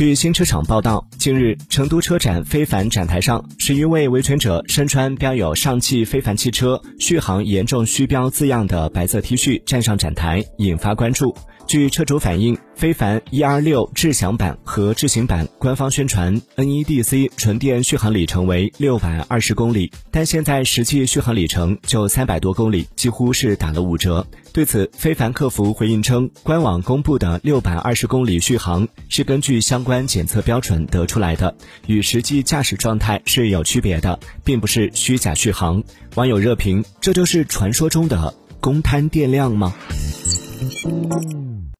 据新车厂报道，近日成都车展非凡展台上，十余位维权者身穿标有“上汽非凡汽车续航严重虚标”字样的白色 T 恤站上展台，引发关注。据车主反映，非凡 ER 六智享版和智行版官方宣传 NEDC 纯电续航里程为六百二十公里，但现在实际续航里程就三百多公里，几乎是打了五折。对此，非凡客服回应称，官网公布的六百二十公里续航是根据相关检测标准得出来的，与实际驾驶状态是有区别的，并不是虚假续航。网友热评：这就是传说中的公摊电量吗？